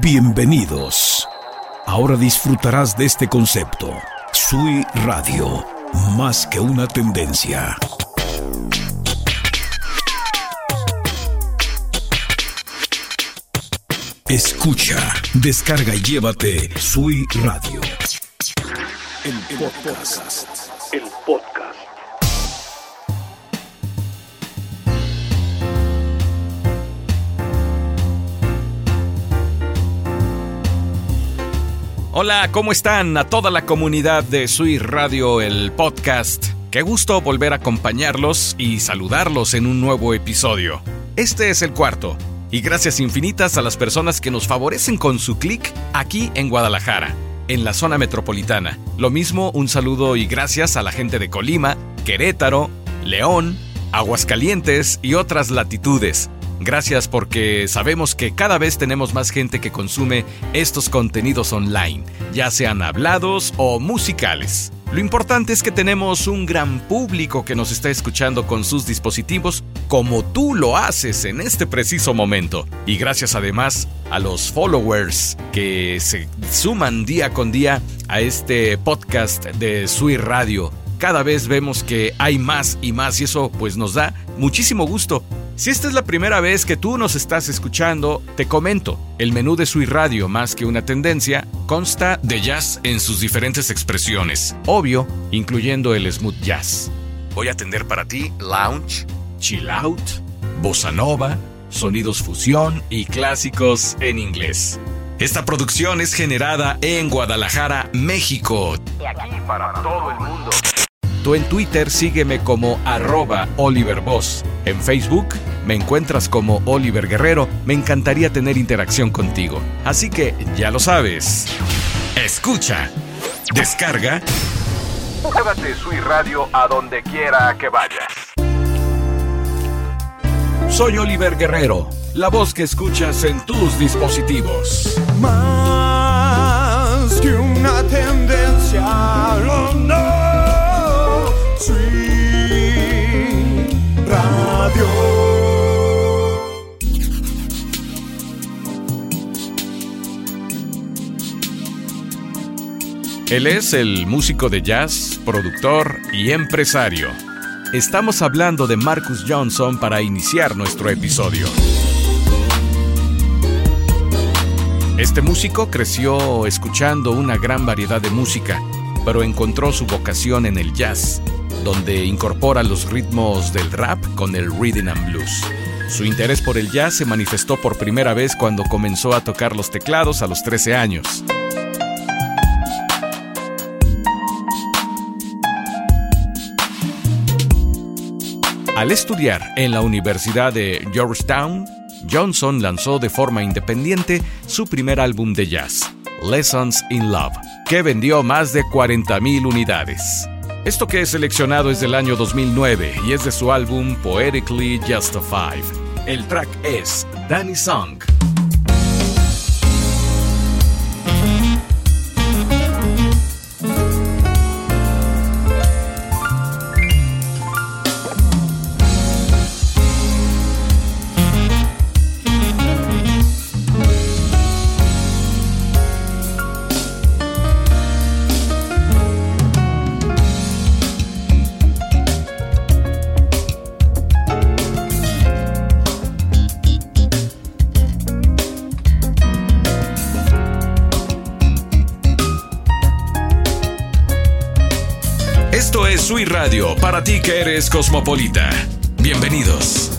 Bienvenidos. Ahora disfrutarás de este concepto. Sui Radio, más que una tendencia. Escucha, descarga y llévate Sui Radio. El podcast. Hola, ¿cómo están? A toda la comunidad de Sui Radio, el podcast. Qué gusto volver a acompañarlos y saludarlos en un nuevo episodio. Este es el cuarto y gracias infinitas a las personas que nos favorecen con su clic aquí en Guadalajara, en la zona metropolitana. Lo mismo un saludo y gracias a la gente de Colima, Querétaro, León, Aguascalientes y otras latitudes. Gracias porque sabemos que cada vez tenemos más gente que consume estos contenidos online, ya sean hablados o musicales. Lo importante es que tenemos un gran público que nos está escuchando con sus dispositivos como tú lo haces en este preciso momento. Y gracias además a los followers que se suman día con día a este podcast de Sui Radio. Cada vez vemos que hay más y más y eso pues nos da muchísimo gusto. Si esta es la primera vez que tú nos estás escuchando, te comento, el menú de Sui Radio, más que una tendencia, consta de jazz en sus diferentes expresiones, obvio, incluyendo el smooth jazz. Voy a atender para ti lounge, chill out, bossa nova, sonidos fusión y clásicos en inglés. Esta producción es generada en Guadalajara, México. Y aquí para todo el mundo. En Twitter sígueme como arroba Oliver En Facebook me encuentras como Oliver Guerrero. Me encantaría tener interacción contigo. Así que ya lo sabes. Escucha, descarga. Llévate Sui Radio a donde quiera que vayas. Soy Oliver Guerrero, la voz que escuchas en tus dispositivos. Más que una tendencia, Él es el músico de jazz, productor y empresario. Estamos hablando de Marcus Johnson para iniciar nuestro episodio. Este músico creció escuchando una gran variedad de música, pero encontró su vocación en el jazz donde incorpora los ritmos del rap con el rhythm and blues. Su interés por el jazz se manifestó por primera vez cuando comenzó a tocar los teclados a los 13 años. Al estudiar en la Universidad de Georgetown, Johnson lanzó de forma independiente su primer álbum de jazz, Lessons in Love, que vendió más de 40.000 unidades. Esto que he seleccionado es del año 2009 y es de su álbum Poetically Justified. El track es Danny Song. Sui Radio, para ti que eres cosmopolita. Bienvenidos.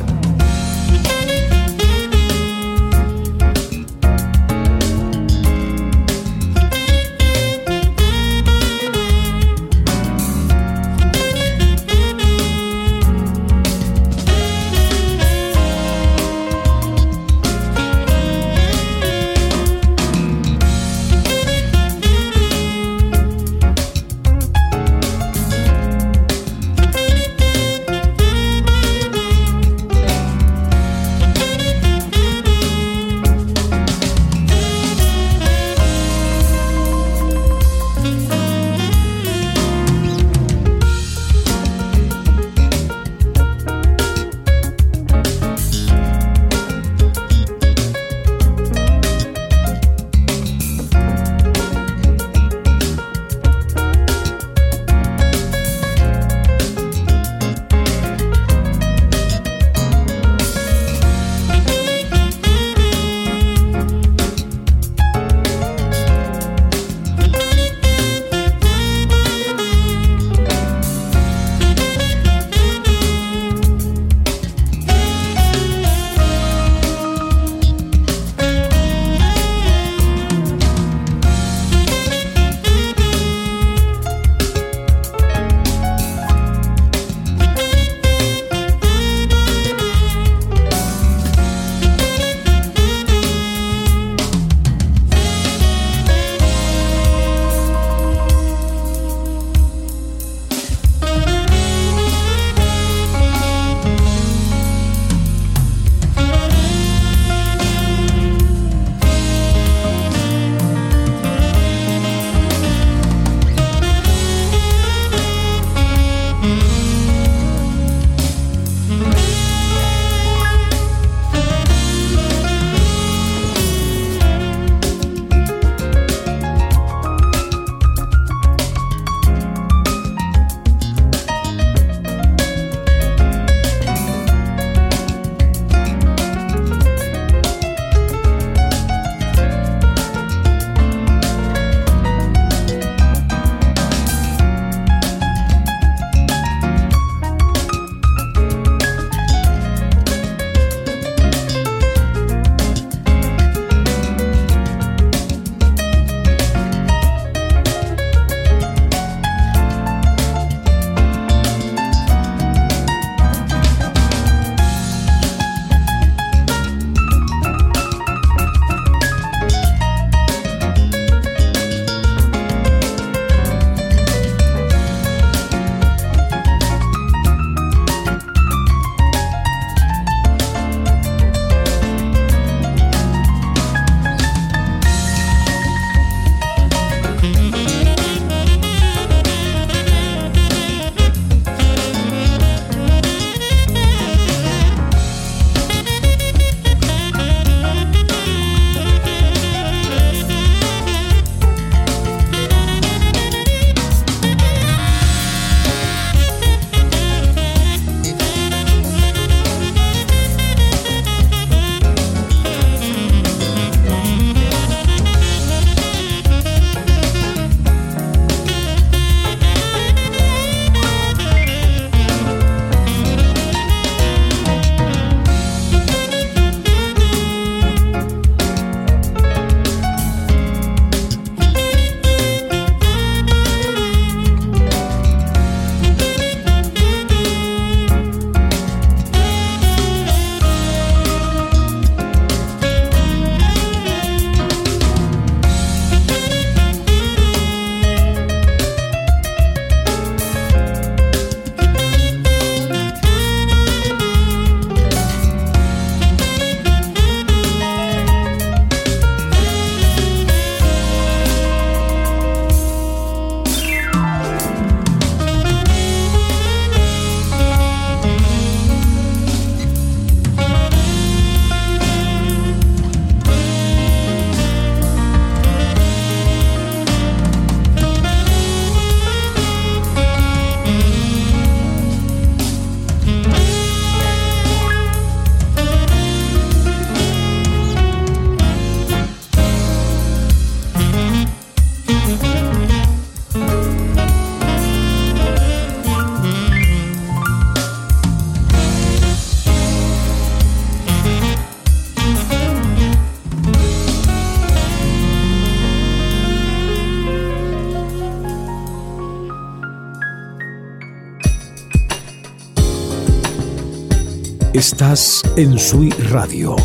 Estás en Sui Radio.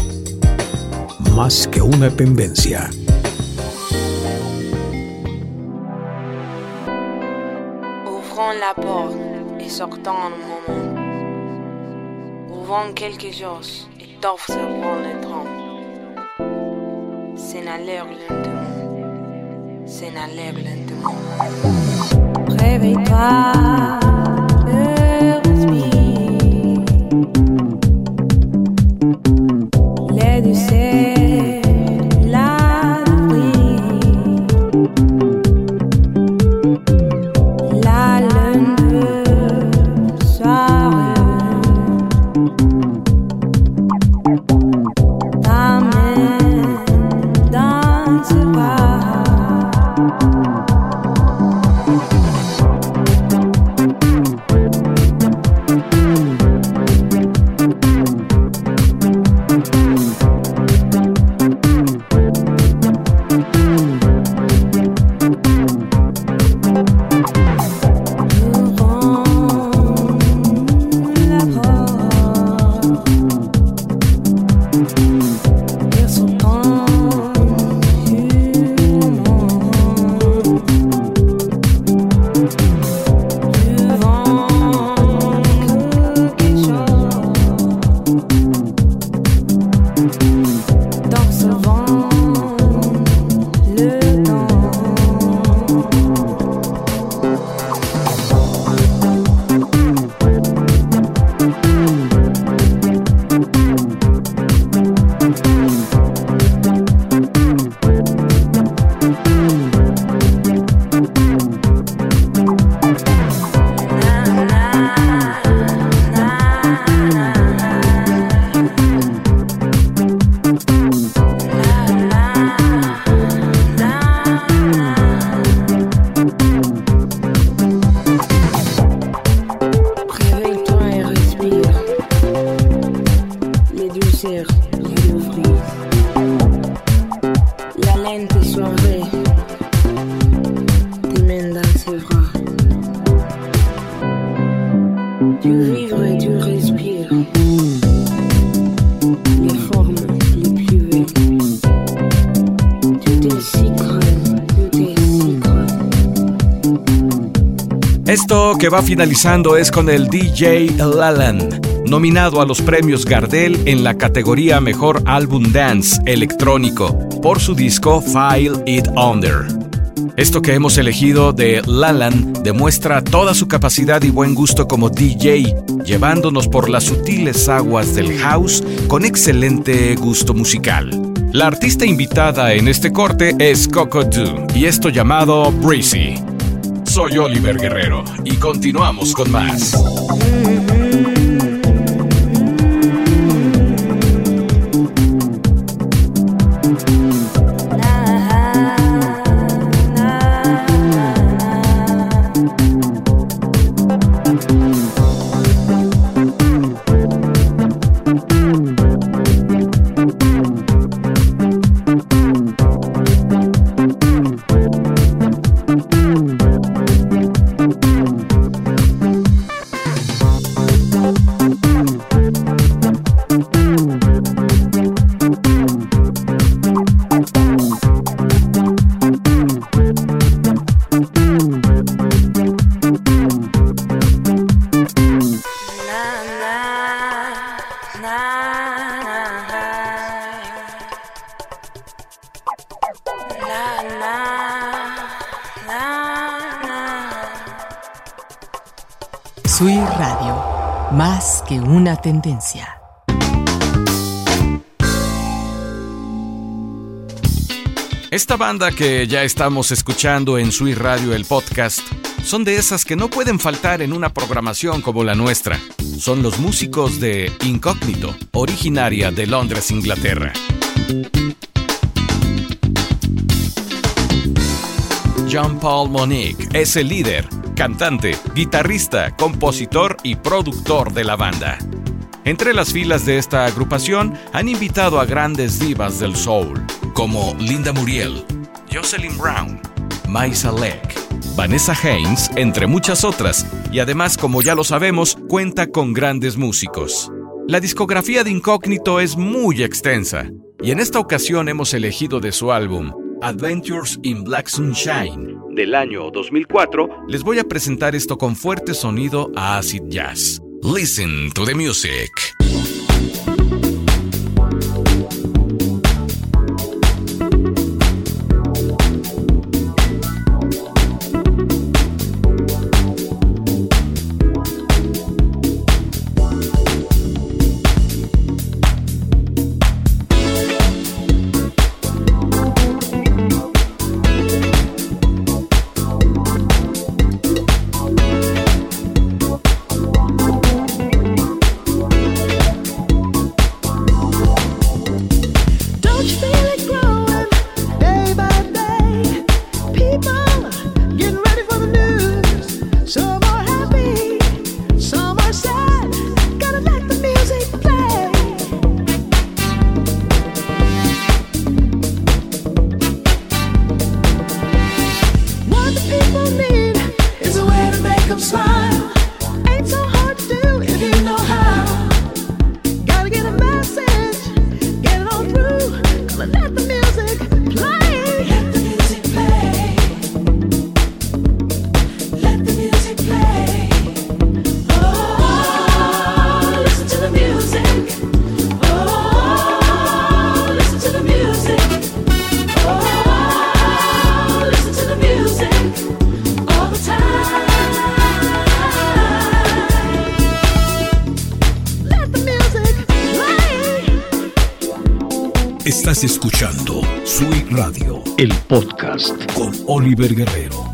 Más que una tendencia. Ouvrons la porte et sortons un moment. Ouvrons quelque chose et t'observons le trompe. S'inhaleur lentement. S'inhaleur lentement. Réveille-toi. Que va finalizando es con el DJ Lalan, nominado a los premios Gardel en la categoría Mejor Álbum Dance Electrónico por su disco File It Under. Esto que hemos elegido de Lalan demuestra toda su capacidad y buen gusto como DJ, llevándonos por las sutiles aguas del house con excelente gusto musical. La artista invitada en este corte es Coco Do y esto llamado Breezy. Soy Oliver Guerrero y continuamos con más. Esta banda que ya estamos escuchando en Sui Radio el podcast son de esas que no pueden faltar en una programación como la nuestra. Son los músicos de Incógnito, originaria de Londres, Inglaterra. John Paul Monique es el líder cantante, guitarrista, compositor y productor de la banda. Entre las filas de esta agrupación han invitado a grandes divas del soul, como Linda Muriel, Jocelyn Brown, Maisa Leck, Vanessa Haynes, entre muchas otras, y además, como ya lo sabemos, cuenta con grandes músicos. La discografía de Incógnito es muy extensa, y en esta ocasión hemos elegido de su álbum Adventures in Black Sunshine del año 2004, les voy a presentar esto con fuerte sonido a acid jazz. Listen to the music. escuchando Sui Radio, el podcast con Oliver Guerrero.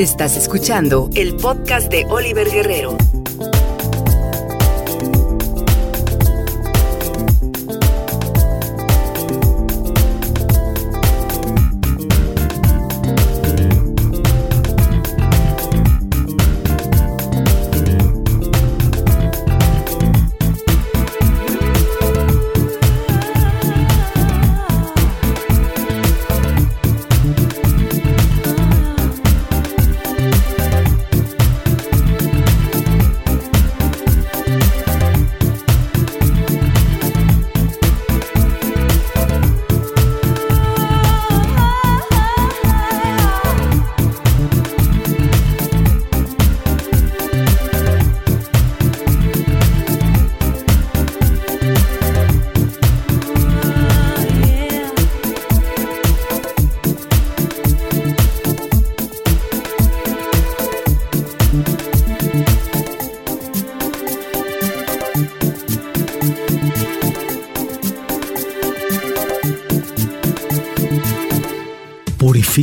Estás escuchando el podcast de Oliver Guerrero.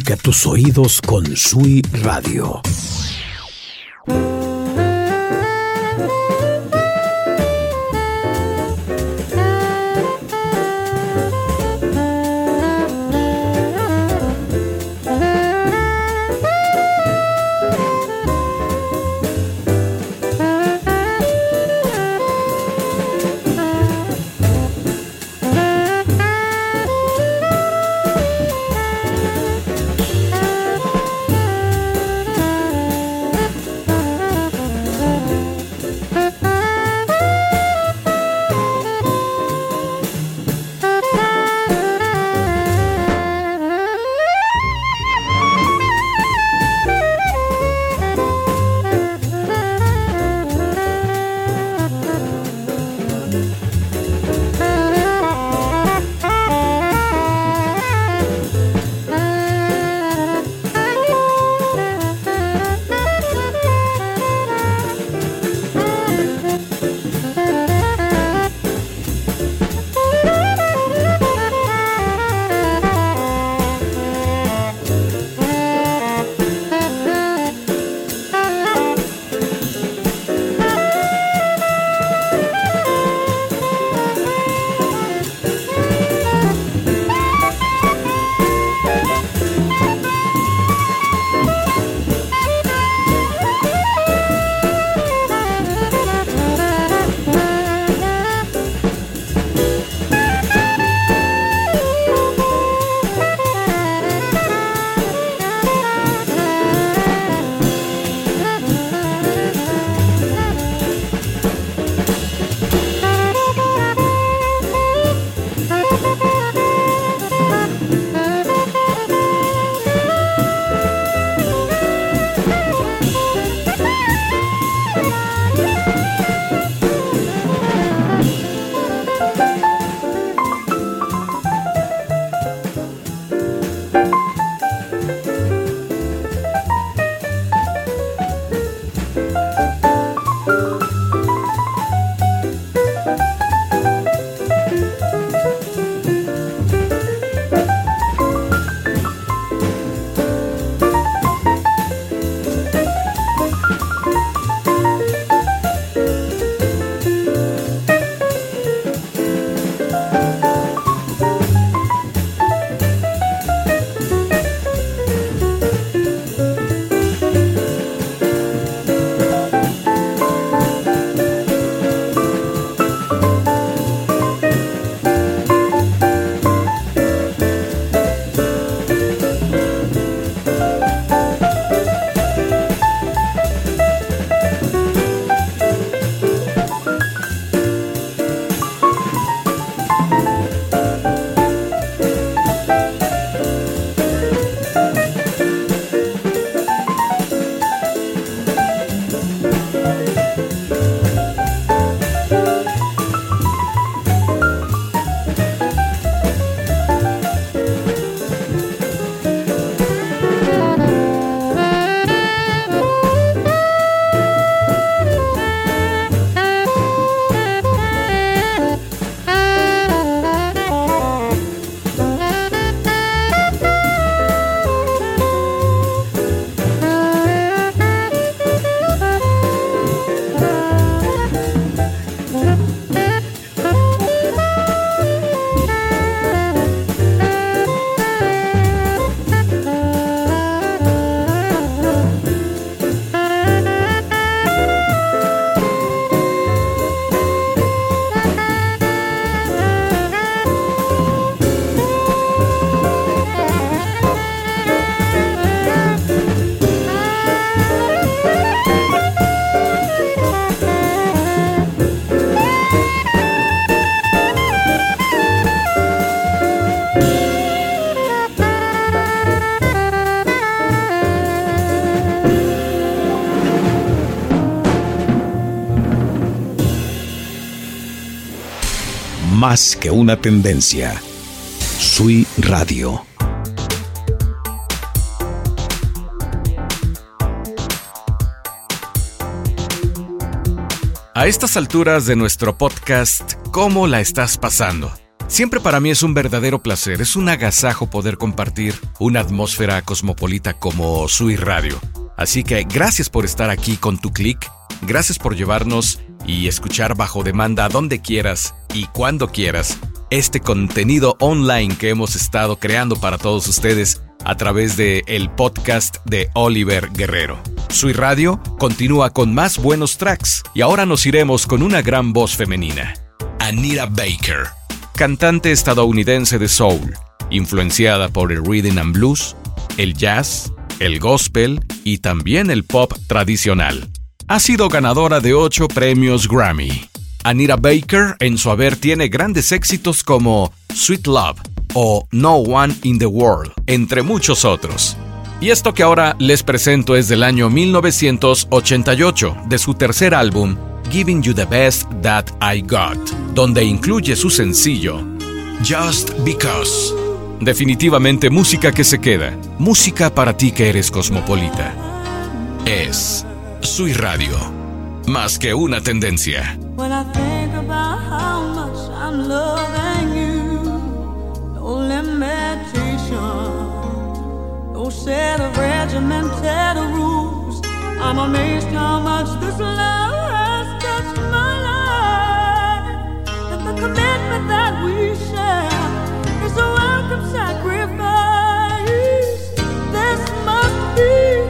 Purifica tus oídos con Sui Radio. Que una tendencia. Sui Radio. A estas alturas de nuestro podcast, ¿cómo la estás pasando? Siempre para mí es un verdadero placer, es un agasajo poder compartir una atmósfera cosmopolita como Sui Radio. Así que gracias por estar aquí con tu clic, gracias por llevarnos y escuchar bajo demanda donde quieras y cuando quieras este contenido online que hemos estado creando para todos ustedes a través de el podcast de Oliver Guerrero. Sui Radio continúa con más buenos tracks y ahora nos iremos con una gran voz femenina, Anita Baker, cantante estadounidense de soul, influenciada por el rhythm and blues, el jazz, el gospel y también el pop tradicional. Ha sido ganadora de ocho premios Grammy. Anita Baker en su haber tiene grandes éxitos como Sweet Love o No One in the World, entre muchos otros. Y esto que ahora les presento es del año 1988, de su tercer álbum, Giving You the Best That I Got, donde incluye su sencillo, Just Because. Definitivamente música que se queda, música para ti que eres cosmopolita. Es Sui Radio, más que una tendencia. set of regimented rules. I'm amazed how much this love has touched my life. And the commitment that we share is a welcome sacrifice. This must be.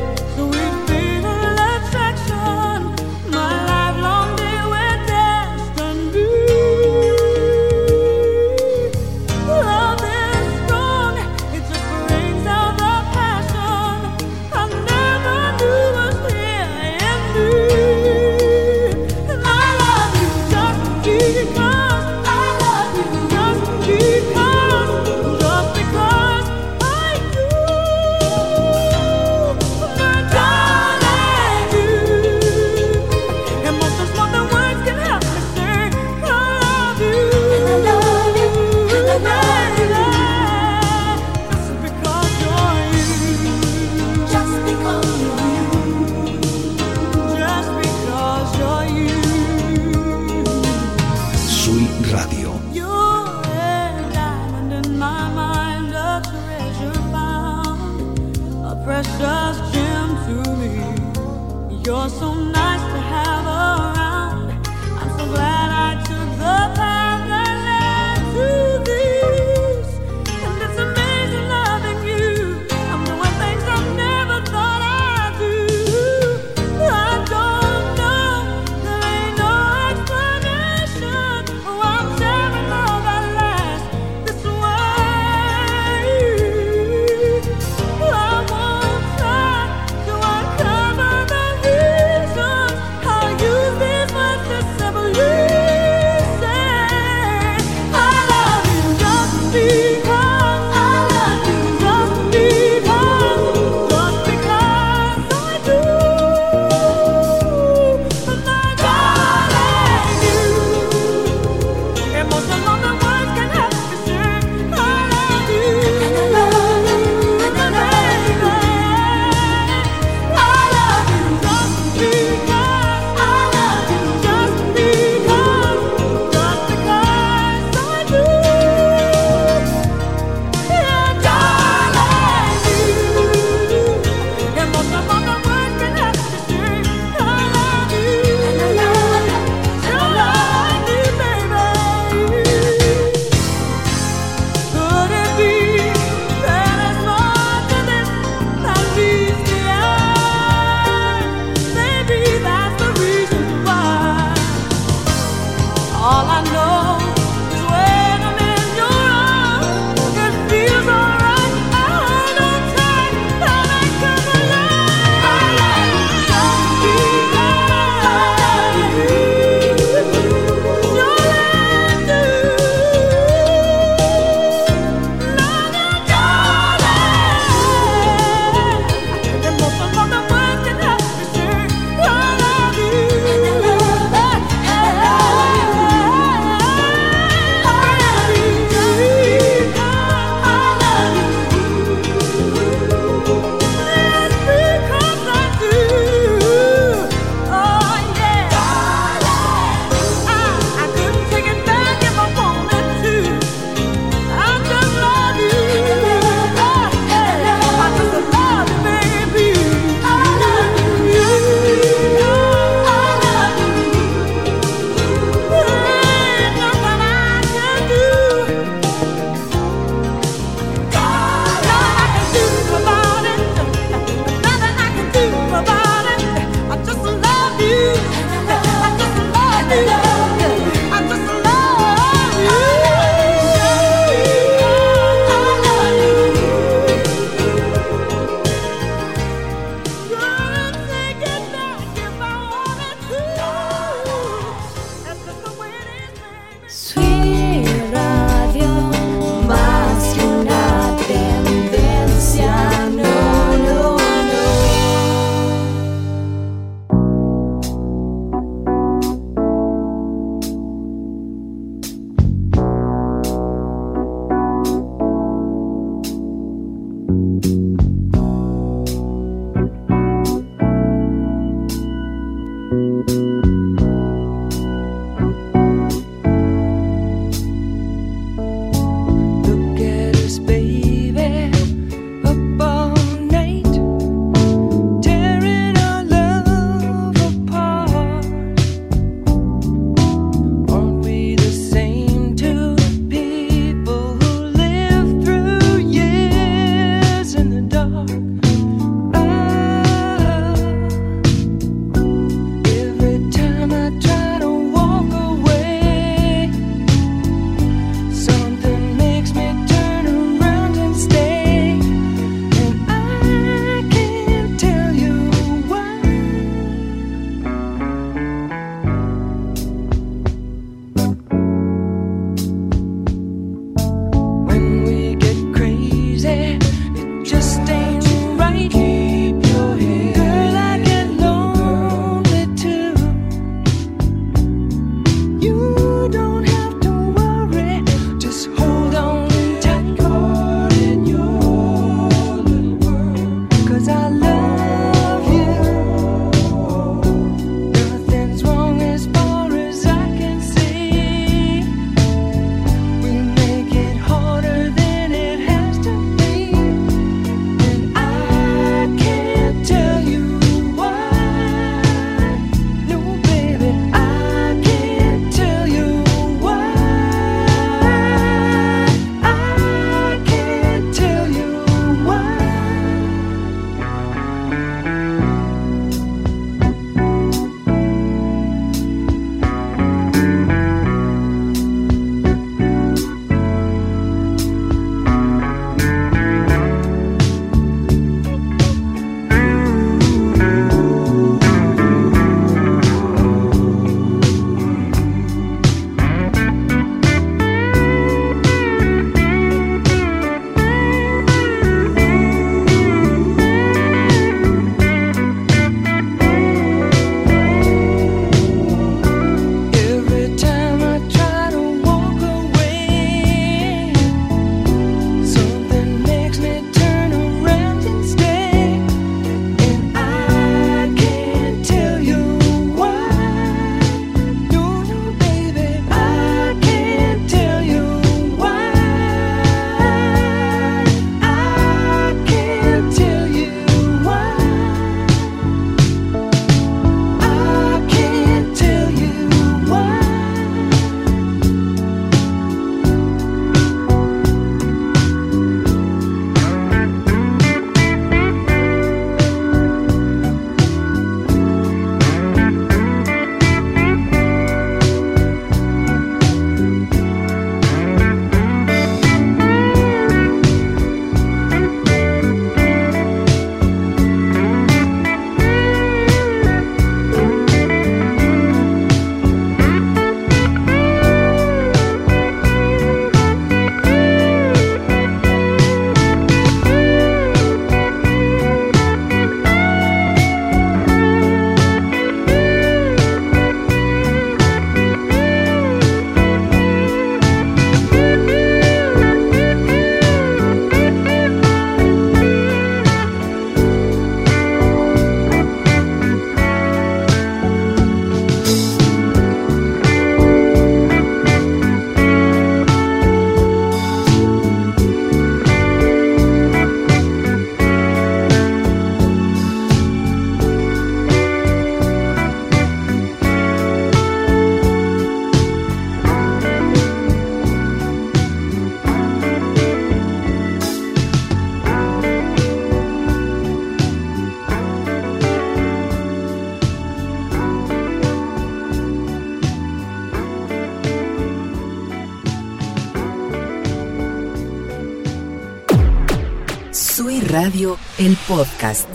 Radio, el podcast.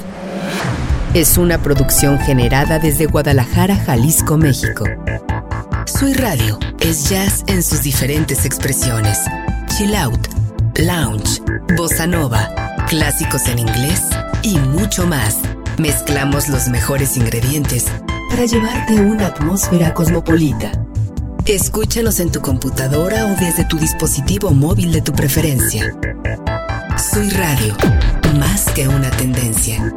Es una producción generada desde Guadalajara, Jalisco, México. Sui Radio es jazz en sus diferentes expresiones. Chill out, lounge, bossa nova, clásicos en inglés y mucho más. Mezclamos los mejores ingredientes para llevarte una atmósfera cosmopolita. Escúchanos en tu computadora o desde tu dispositivo móvil de tu preferencia. Soy Radio, más que una tendencia.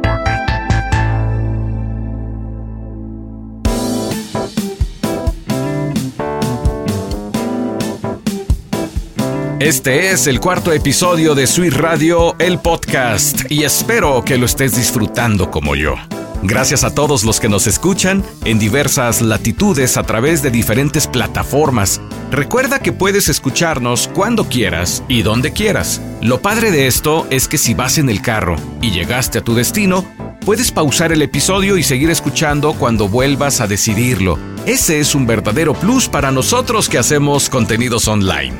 Este es el cuarto episodio de Sweet Radio, el podcast, y espero que lo estés disfrutando como yo. Gracias a todos los que nos escuchan en diversas latitudes a través de diferentes plataformas. Recuerda que puedes escucharnos cuando quieras y donde quieras. Lo padre de esto es que si vas en el carro y llegaste a tu destino, puedes pausar el episodio y seguir escuchando cuando vuelvas a decidirlo. Ese es un verdadero plus para nosotros que hacemos contenidos online.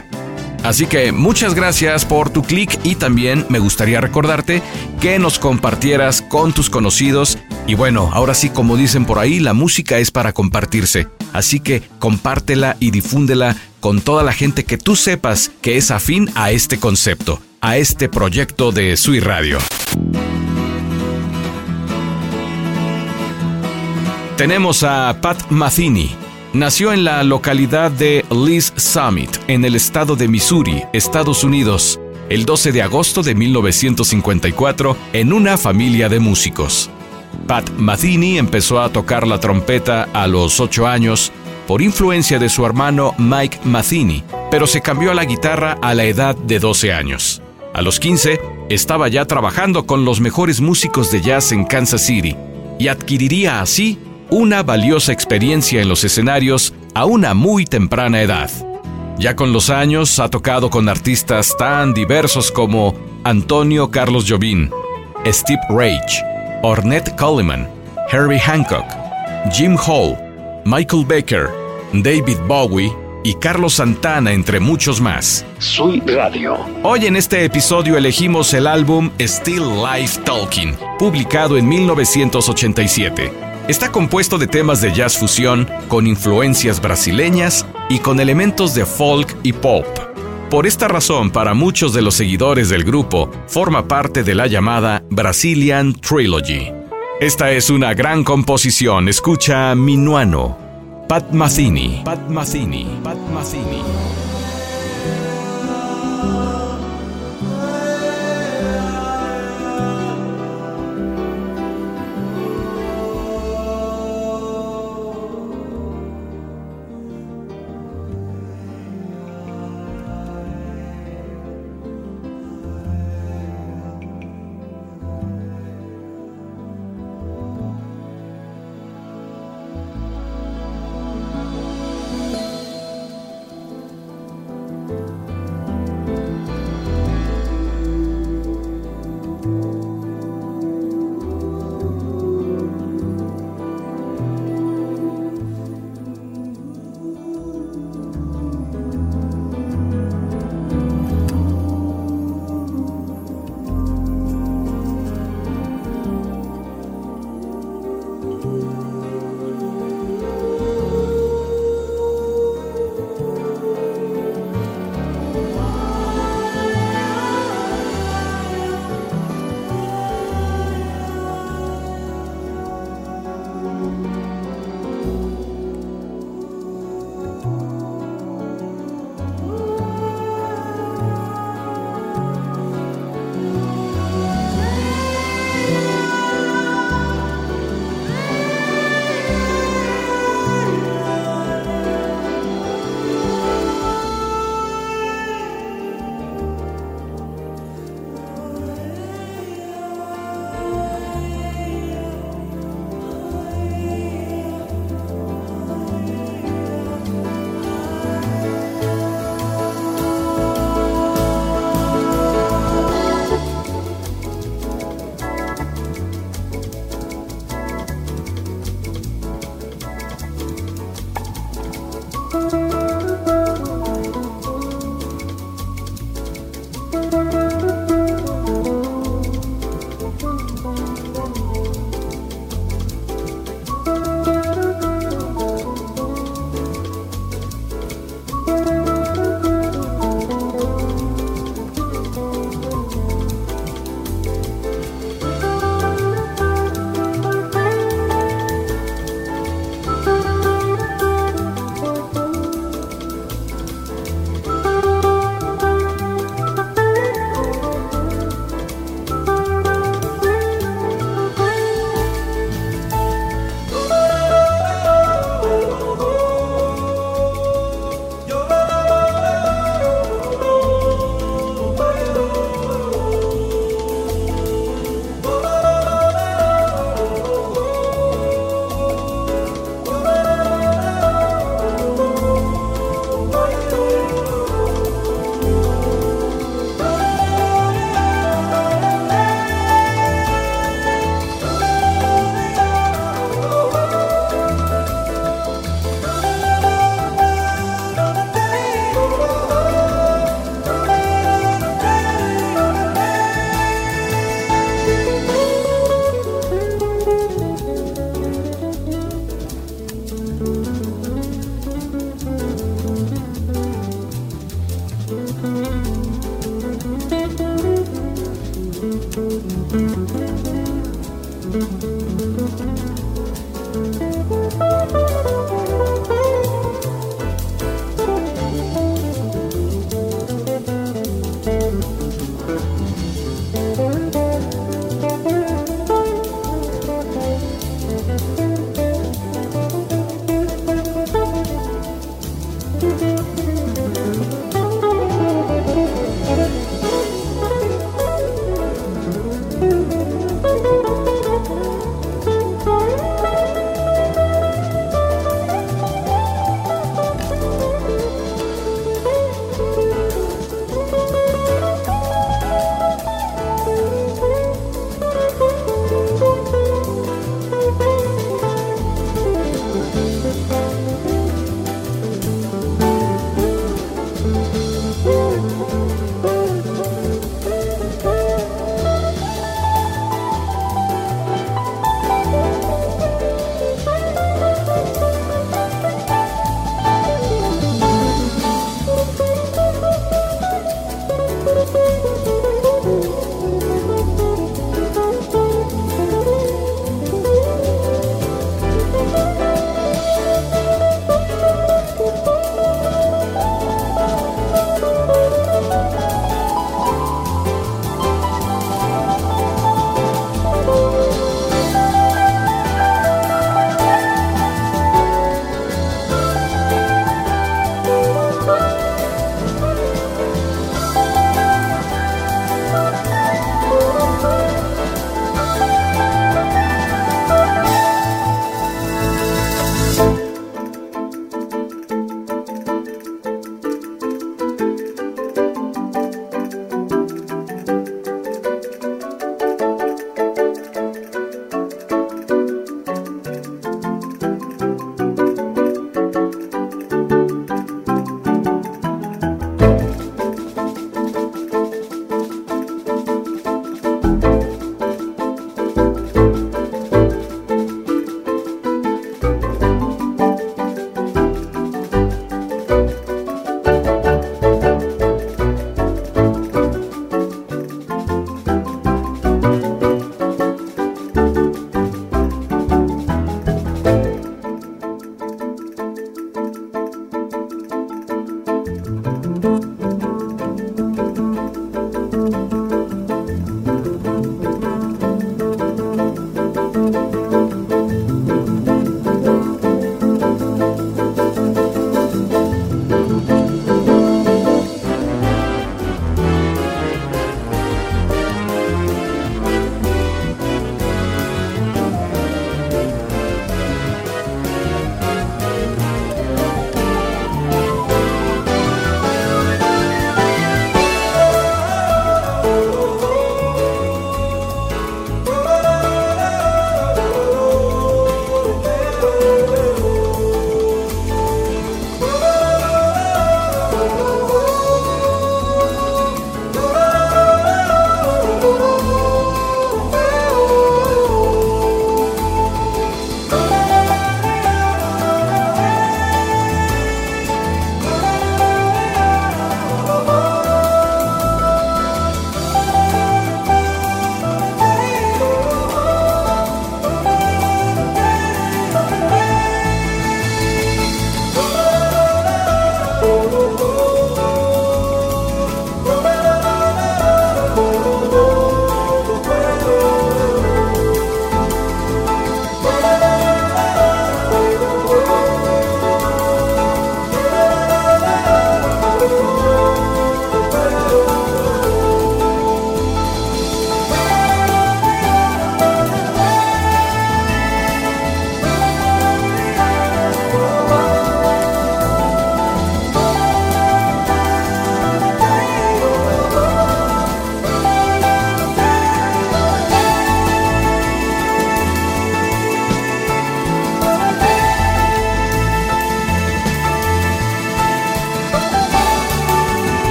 Así que muchas gracias por tu clic y también me gustaría recordarte que nos compartieras con tus conocidos. Y bueno, ahora sí, como dicen por ahí, la música es para compartirse. Así que compártela y difúndela con toda la gente que tú sepas que es afín a este concepto, a este proyecto de Sui Radio. Tenemos a Pat Mathini Nació en la localidad de Lee's Summit, en el estado de Missouri, Estados Unidos, el 12 de agosto de 1954, en una familia de músicos. Pat Matheny empezó a tocar la trompeta a los 8 años por influencia de su hermano Mike Matheny, pero se cambió a la guitarra a la edad de 12 años. A los 15, estaba ya trabajando con los mejores músicos de jazz en Kansas City y adquiriría así una valiosa experiencia en los escenarios a una muy temprana edad. Ya con los años ha tocado con artistas tan diversos como Antonio Carlos Jobim, Steve Rage, Ornette Coleman, Herbie Hancock, Jim Hall, Michael Baker, David Bowie y Carlos Santana, entre muchos más. Soy Radio. Hoy en este episodio elegimos el álbum Still Life Talking, publicado en 1987. Está compuesto de temas de jazz fusión con influencias brasileñas y con elementos de folk y pop. Por esta razón, para muchos de los seguidores del grupo, forma parte de la llamada Brazilian Trilogy. Esta es una gran composición, escucha Minuano, Pat Mathini, Pat Mathini, Pat Mathini.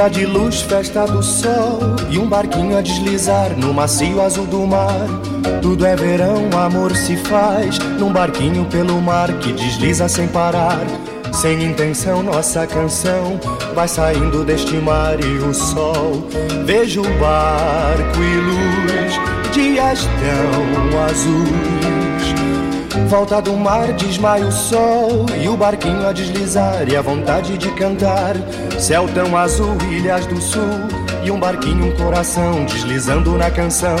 Dia de luz, festa do sol e um barquinho a deslizar no macio azul do mar. Tudo é verão, amor se faz num barquinho pelo mar que desliza sem parar. Sem intenção, nossa canção vai saindo deste mar e o sol. Vejo barco e luz, dias tão azuis. Volta do mar, desmaia o sol e o barquinho a deslizar e a vontade de cantar. Céu tão azul, ilhas do sul e um barquinho, um coração deslizando na canção.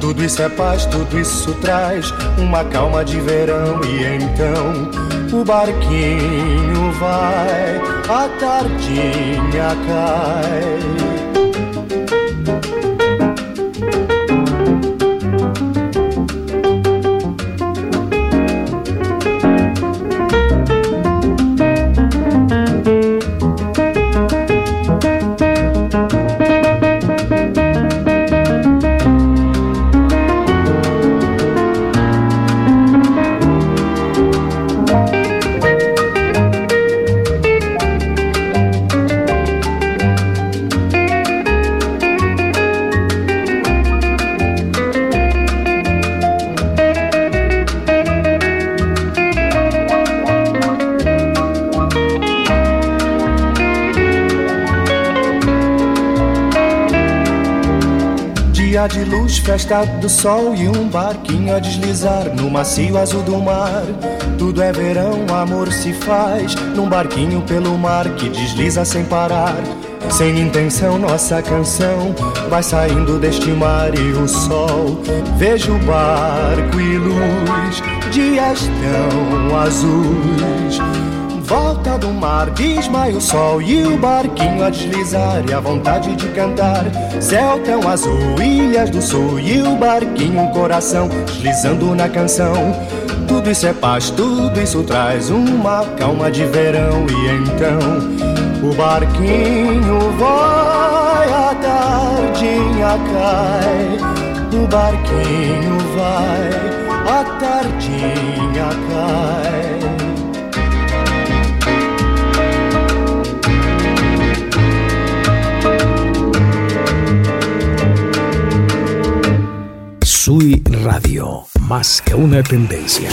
Tudo isso é paz, tudo isso traz uma calma de verão e então o barquinho vai, a tardinha cai. Festa do sol e um barquinho a deslizar no macio azul do mar. Tudo é verão, amor se faz num barquinho pelo mar que desliza sem parar. Sem intenção, nossa canção vai saindo deste mar e o sol. Vejo barco e luz, dias tão azuis. Volta do mar, desmaia o sol e o barquinho a deslizar e a vontade de cantar. Céu tão azul, ilhas do sul e o barquinho, um coração deslizando na canção. Tudo isso é paz, tudo isso traz uma calma de verão e então o barquinho vai, a tardinha cai. O barquinho vai, a tardinha cai. Sui Radio, más que una tendencia.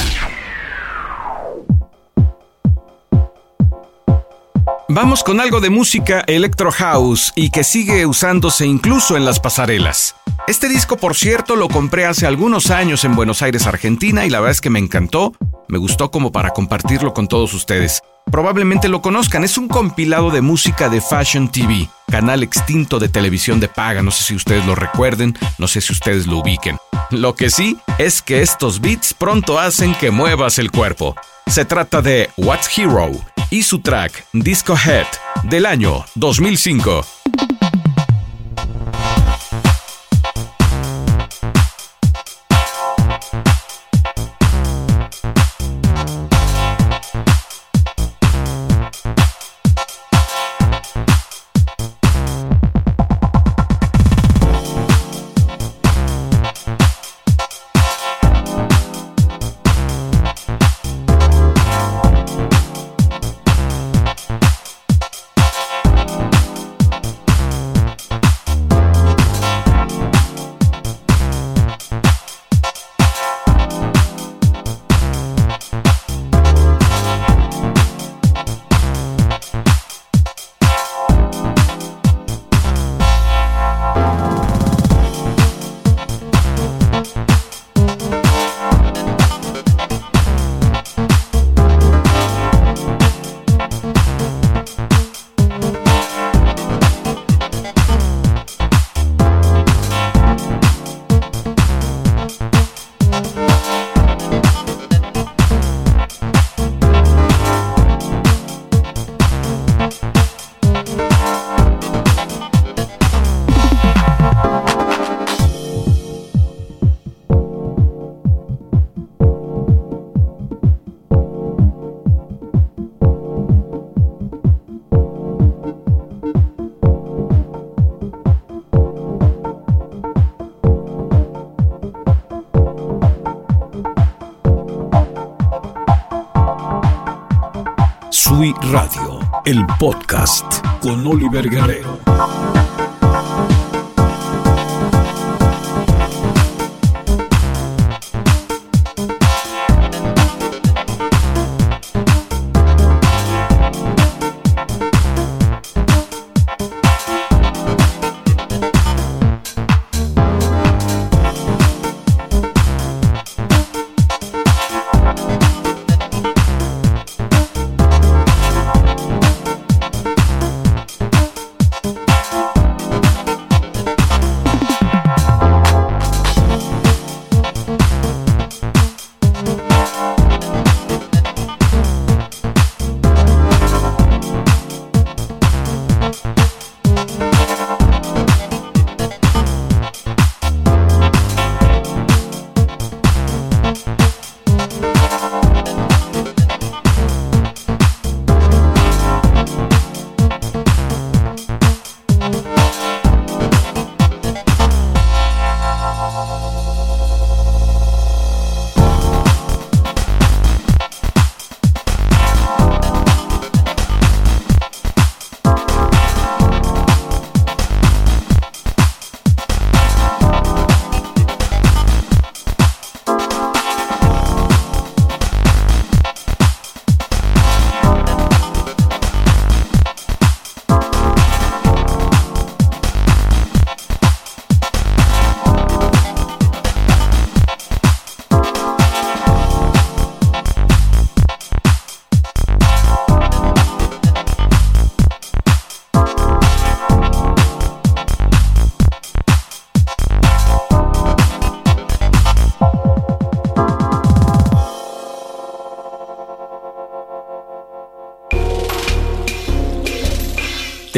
Vamos con algo de música electro house y que sigue usándose incluso en las pasarelas. Este disco, por cierto, lo compré hace algunos años en Buenos Aires, Argentina, y la verdad es que me encantó. Me gustó como para compartirlo con todos ustedes. Probablemente lo conozcan, es un compilado de música de Fashion TV, canal extinto de televisión de paga, no sé si ustedes lo recuerden, no sé si ustedes lo ubiquen. Lo que sí es que estos beats pronto hacen que muevas el cuerpo. Se trata de What's Hero y su track Disco Head del año 2005. El podcast con Oliver Guerrero.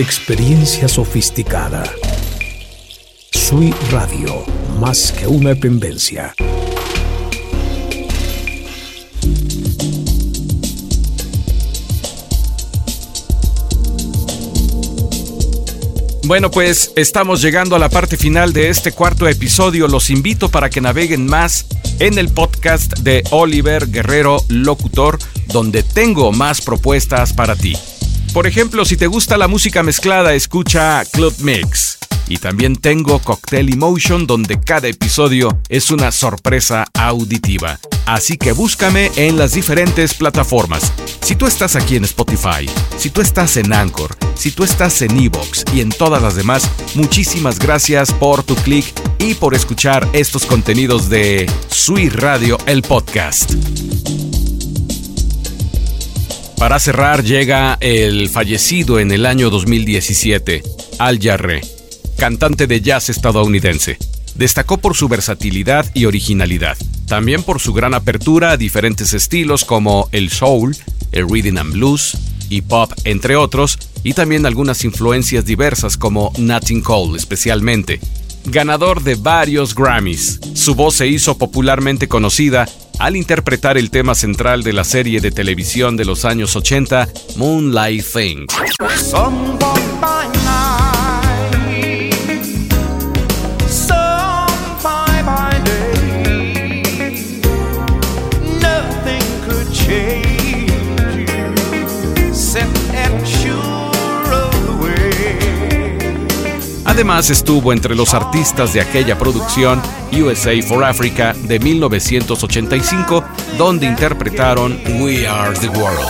Experiencia sofisticada. Sui Radio, más que una dependencia. Bueno, pues estamos llegando a la parte final de este cuarto episodio. Los invito para que naveguen más en el podcast de Oliver Guerrero Locutor, donde tengo más propuestas para ti. Por ejemplo, si te gusta la música mezclada, escucha Club Mix. Y también tengo Cocktail Emotion, donde cada episodio es una sorpresa auditiva. Así que búscame en las diferentes plataformas. Si tú estás aquí en Spotify, si tú estás en Anchor, si tú estás en Evox y en todas las demás, muchísimas gracias por tu clic y por escuchar estos contenidos de Sweet Radio, el podcast. Para cerrar llega el fallecido en el año 2017, Al Jarre, cantante de jazz estadounidense. Destacó por su versatilidad y originalidad, también por su gran apertura a diferentes estilos como el soul, el rhythm and blues y pop, entre otros, y también algunas influencias diversas como Nat Cole especialmente. Ganador de varios Grammys, su voz se hizo popularmente conocida al interpretar el tema central de la serie de televisión de los años 80, Moonlight Thing. Además estuvo entre los artistas de aquella producción USA for Africa de 1985, donde interpretaron We Are the World.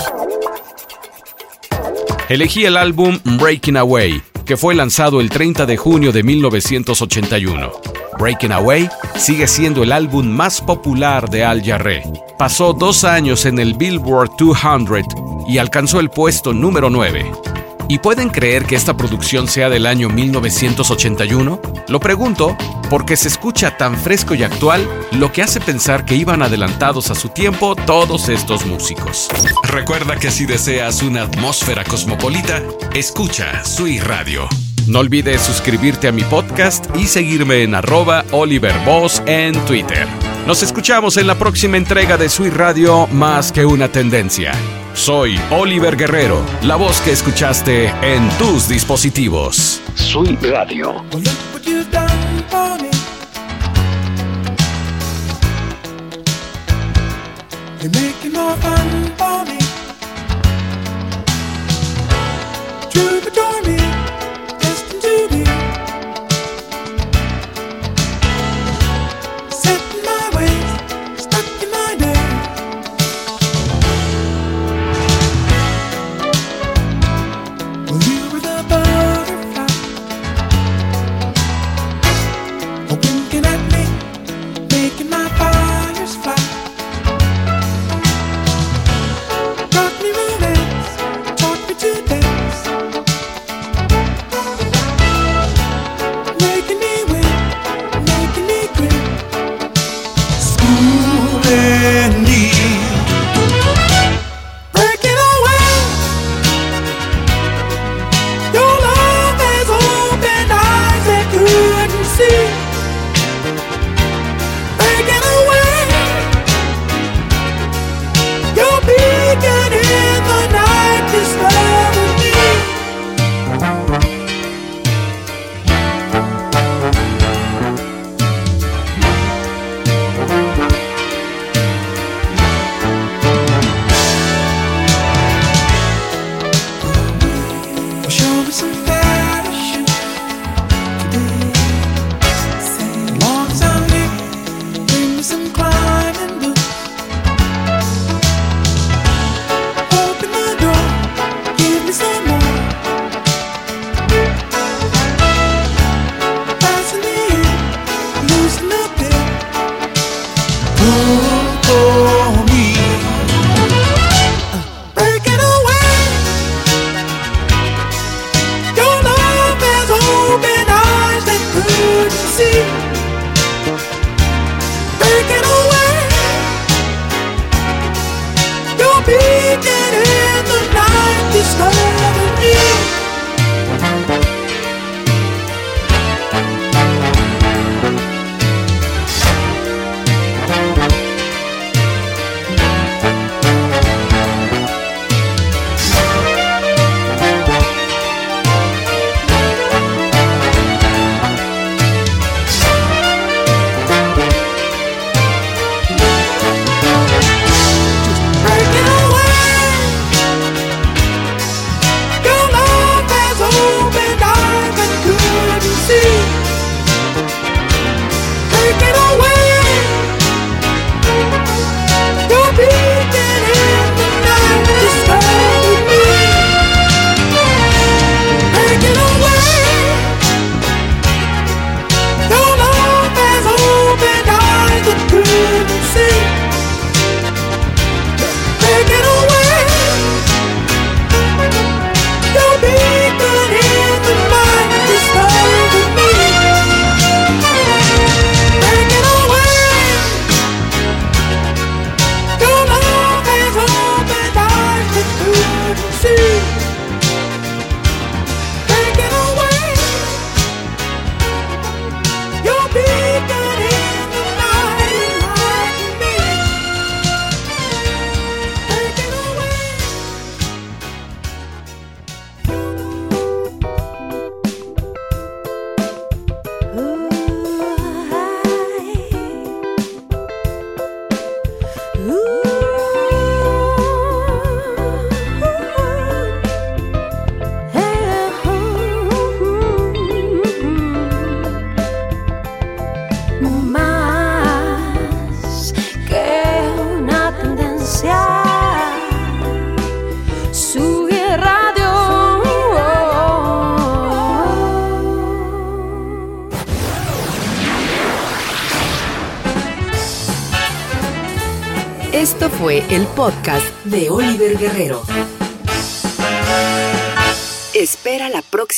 Elegí el álbum Breaking Away, que fue lanzado el 30 de junio de 1981. Breaking Away sigue siendo el álbum más popular de Al Jarre. Pasó dos años en el Billboard 200 y alcanzó el puesto número 9. ¿Y pueden creer que esta producción sea del año 1981? Lo pregunto porque se escucha tan fresco y actual, lo que hace pensar que iban adelantados a su tiempo todos estos músicos. Recuerda que si deseas una atmósfera cosmopolita, escucha Sui Radio. No olvides suscribirte a mi podcast y seguirme en arroba Oliver en Twitter. Nos escuchamos en la próxima entrega de Sui Radio Más que una tendencia. Soy Oliver Guerrero, la voz que escuchaste en tus dispositivos. Soy Radio.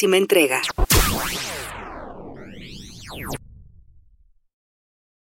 Próxima entrega.